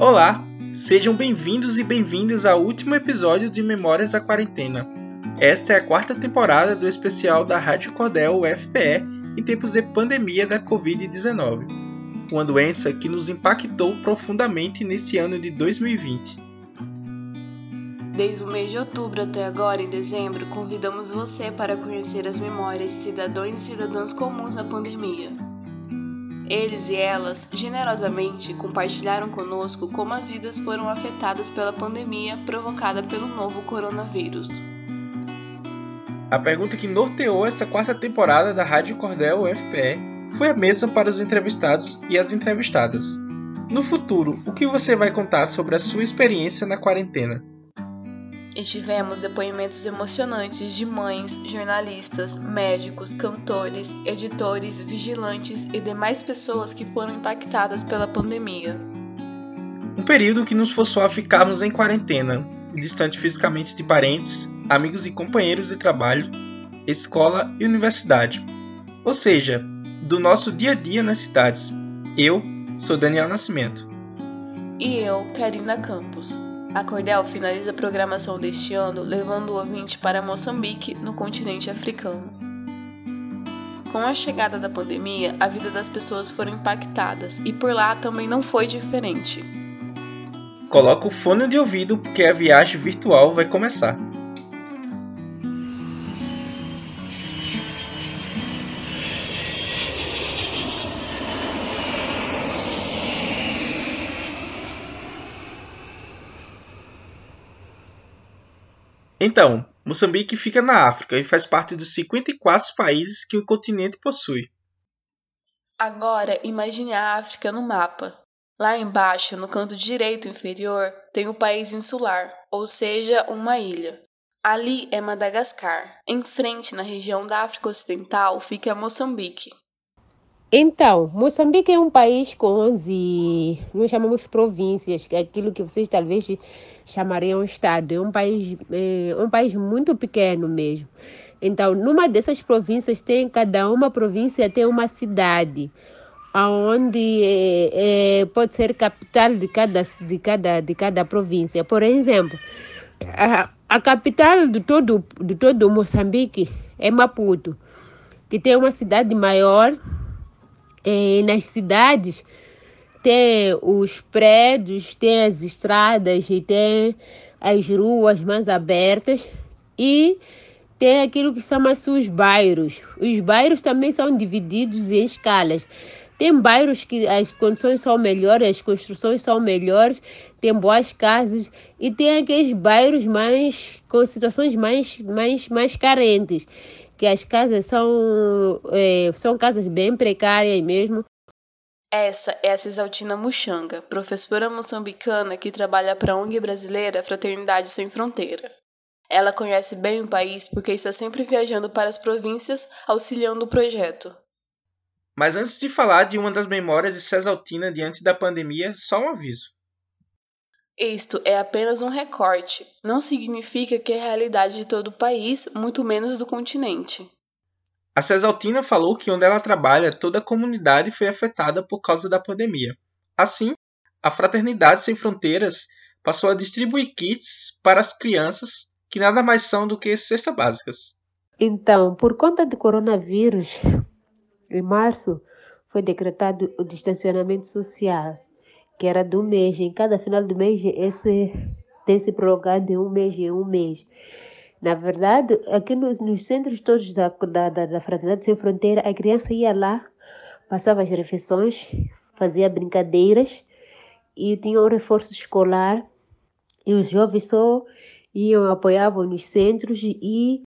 Olá, sejam bem-vindos e bem-vindas ao último episódio de Memórias da Quarentena. Esta é a quarta temporada do especial da Rádio Cordel UFPE em tempos de pandemia da Covid-19, uma doença que nos impactou profundamente nesse ano de 2020. Desde o mês de outubro até agora, em dezembro, convidamos você para conhecer as memórias de cidadãos e cidadãs comuns na pandemia. Eles e elas generosamente compartilharam conosco como as vidas foram afetadas pela pandemia provocada pelo novo coronavírus. A pergunta que norteou esta quarta temporada da Rádio Cordel UFPE foi a mesma para os entrevistados e as entrevistadas. No futuro, o que você vai contar sobre a sua experiência na quarentena? E tivemos depoimentos emocionantes de mães, jornalistas, médicos, cantores, editores, vigilantes e demais pessoas que foram impactadas pela pandemia. Um período que nos forçou a ficarmos em quarentena, distante fisicamente de parentes, amigos e companheiros de trabalho, escola e universidade. Ou seja, do nosso dia a dia nas cidades. Eu sou Daniel Nascimento. E eu, Karina Campos. A Cordel finaliza a programação deste ano levando o ouvinte para Moçambique, no continente africano. Com a chegada da pandemia, a vida das pessoas foram impactadas e por lá também não foi diferente. Coloca o fone de ouvido porque a viagem virtual vai começar. Então, Moçambique fica na África e faz parte dos 54 países que o continente possui. Agora, imagine a África no mapa. Lá embaixo, no canto direito inferior, tem o país insular, ou seja, uma ilha. Ali é Madagascar. Em frente, na região da África Ocidental, fica Moçambique. Então, Moçambique é um país com 11, nós chamamos províncias, que é aquilo que vocês talvez chamariam estado. É um país, é um país muito pequeno mesmo. Então, numa dessas províncias tem cada uma província tem uma cidade, onde é, é, pode ser capital de cada de cada de cada província. Por exemplo, a, a capital de todo de todo Moçambique é Maputo, que tem uma cidade maior é, nas cidades tem os prédios, tem as estradas e tem as ruas mais abertas e tem aquilo que chama-se os bairros. Os bairros também são divididos em escalas. Tem bairros que as condições são melhores, as construções são melhores, tem boas casas e tem aqueles bairros mais com situações mais mais mais carentes que as casas são, é, são casas bem precárias mesmo. Essa é a Cisaltina Muxanga, professora moçambicana que trabalha para a ONG brasileira Fraternidade Sem Fronteira. Ela conhece bem o país porque está sempre viajando para as províncias auxiliando o projeto. Mas antes de falar de uma das memórias de Cesaltina diante da pandemia, só um aviso. Isto é apenas um recorte, não significa que é a realidade de todo o país, muito menos do continente. A Cesaltina falou que onde ela trabalha, toda a comunidade foi afetada por causa da pandemia. Assim, a Fraternidade Sem Fronteiras passou a distribuir kits para as crianças, que nada mais são do que cestas básicas. Então, por conta do coronavírus, em março foi decretado o distanciamento social que era do mês. Em cada final do mês, esse tem se prolongado de um mês em um mês. Na verdade, aqui nos, nos centros todos da, da, da, da Fraternidade Sem Fronteira, a criança ia lá, passava as refeições, fazia brincadeiras e tinha um reforço escolar. E os jovens só iam, apoiavam nos centros e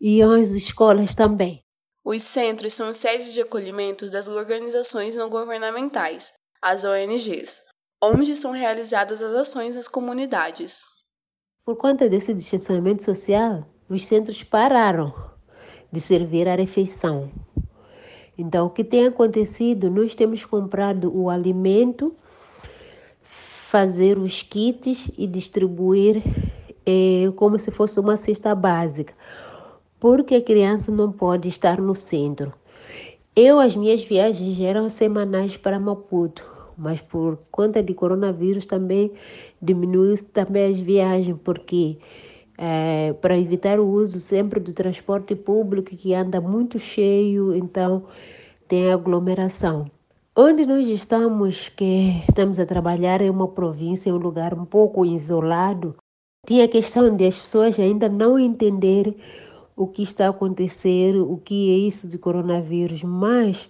iam às escolas também. Os centros são sedes de acolhimento das organizações não governamentais, as ONGs, onde são realizadas as ações nas comunidades. Por conta desse distanciamento social, os centros pararam de servir a refeição. Então, o que tem acontecido? Nós temos comprado o alimento, fazer os kits e distribuir eh, como se fosse uma cesta básica, porque a criança não pode estar no centro. Eu, as minhas viagens eram semanais para Maputo mas por conta de coronavírus também diminuiu também as viagens, porque é, para evitar o uso sempre do transporte público que anda muito cheio, então tem aglomeração. Onde nós estamos, que estamos a trabalhar é uma província, é um lugar um pouco isolado. Tinha a questão de as pessoas ainda não entenderem o que está acontecendo, o que é isso de coronavírus, mas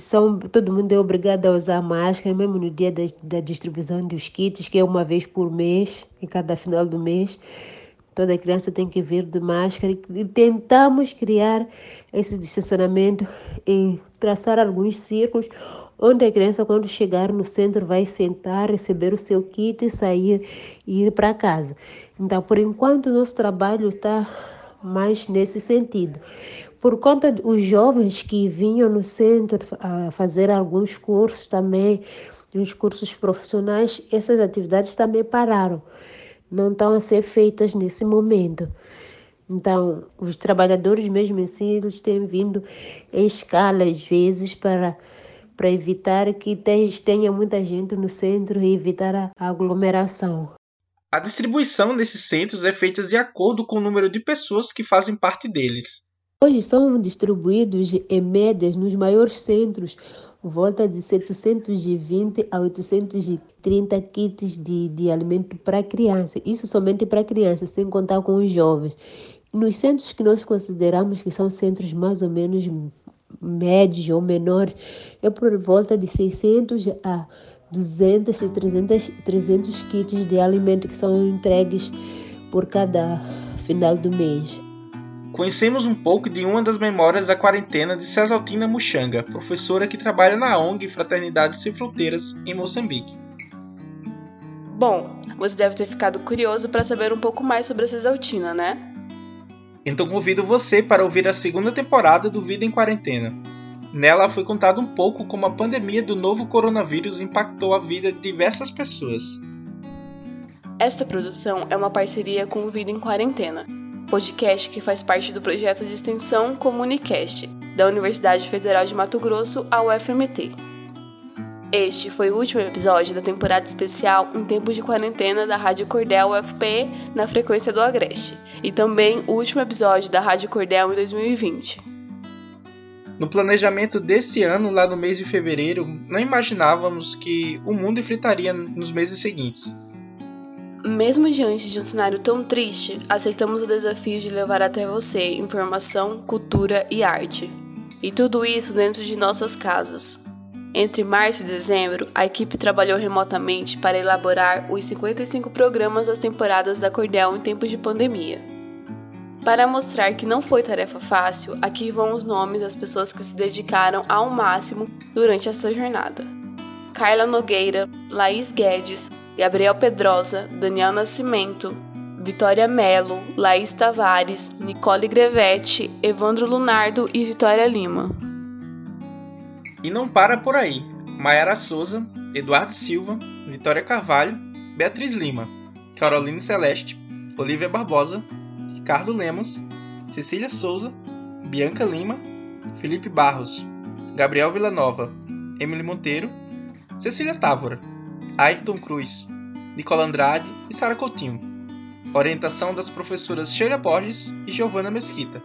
são, todo mundo é obrigado a usar máscara, mesmo no dia da, da distribuição dos kits, que é uma vez por mês, em cada final do mês. Toda criança tem que vir de máscara e tentamos criar esse distanciamento e traçar alguns círculos onde a criança, quando chegar no centro, vai sentar, receber o seu kit, sair e ir para casa. Então, por enquanto, nosso trabalho está mais nesse sentido. Por conta dos jovens que vinham no centro a fazer alguns cursos também, uns cursos profissionais, essas atividades também pararam não estão a ser feitas nesse momento. Então, os trabalhadores mesmo assim, eles têm vindo em escala às vezes para, para evitar que tenha muita gente no centro e evitar a aglomeração. A distribuição desses centros é feita de acordo com o número de pessoas que fazem parte deles. Hoje são distribuídos em médias nos maiores centros volta de 720 a 830 kits de, de alimento para criança. Isso somente para crianças, sem contar com os jovens. Nos centros que nós consideramos que são centros mais ou menos médios ou menores, é por volta de 600 a 200 e 300, 300 kits de alimento que são entregues por cada final do mês. Conhecemos um pouco de uma das memórias da quarentena de Cesaltina Muxanga, professora que trabalha na ONG Fraternidade Sem Fronteiras, em Moçambique. Bom, você deve ter ficado curioso para saber um pouco mais sobre a Cesaltina, né? Então convido você para ouvir a segunda temporada do Vida em Quarentena. Nela foi contado um pouco como a pandemia do novo coronavírus impactou a vida de diversas pessoas. Esta produção é uma parceria com o Vida em Quarentena, podcast que faz parte do projeto de extensão Comunicast, da Universidade Federal de Mato Grosso, a UFMT. Este foi o último episódio da temporada especial em tempo de quarentena da Rádio Cordel UFPE na frequência do Agreste, e também o último episódio da Rádio Cordel em 2020. No planejamento desse ano, lá no mês de fevereiro, não imaginávamos que o mundo enfrentaria nos meses seguintes. Mesmo diante de um cenário tão triste, aceitamos o desafio de levar até você informação, cultura e arte. E tudo isso dentro de nossas casas. Entre março e dezembro, a equipe trabalhou remotamente para elaborar os 55 programas das temporadas da Cordel em tempos de pandemia. Para mostrar que não foi tarefa fácil, aqui vão os nomes das pessoas que se dedicaram ao máximo durante essa jornada. Carla Nogueira, Laís Guedes, Gabriel Pedrosa, Daniel Nascimento, Vitória Melo, Laís Tavares, Nicole Grevete, Evandro Lunardo e Vitória Lima. E não para por aí. Maiara Souza, Eduardo Silva, Vitória Carvalho, Beatriz Lima, Caroline Celeste, Olivia Barbosa, Ricardo Lemos, Cecília Souza, Bianca Lima, Felipe Barros, Gabriel Villanova, Emily Monteiro, Cecília Távora. Ayrton Cruz, Nicola Andrade e Sara Coutinho. Orientação das professoras Sheila Borges e Giovana Mesquita.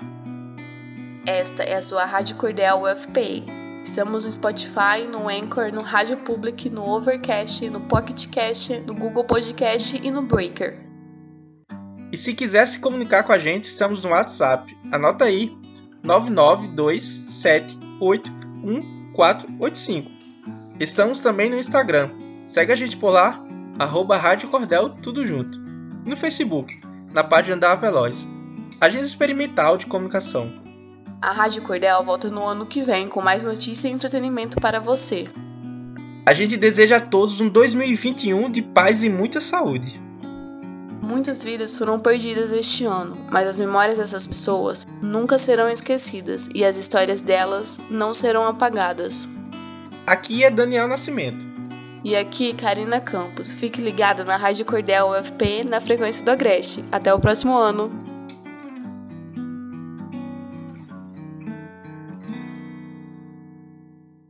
Esta é a sua Rádio Cordel UFPA. Estamos no Spotify, no Anchor, no Rádio Public, no Overcast, no PocketCast, no Google Podcast e no Breaker. E se quiser se comunicar com a gente, estamos no WhatsApp. Anota aí: 992781485. Estamos também no Instagram, Segue a gente por lá, arroba Rádio Cordel, tudo junto. No Facebook, na página da Veloz, Agência Experimental de Comunicação. A Rádio Cordel volta no ano que vem com mais notícia e entretenimento para você. A gente deseja a todos um 2021 de paz e muita saúde. Muitas vidas foram perdidas este ano, mas as memórias dessas pessoas nunca serão esquecidas e as histórias delas não serão apagadas. Aqui é Daniel Nascimento. E aqui, Karina Campos. Fique ligada na Rádio Cordel UFP na frequência do Agreste. Até o próximo ano!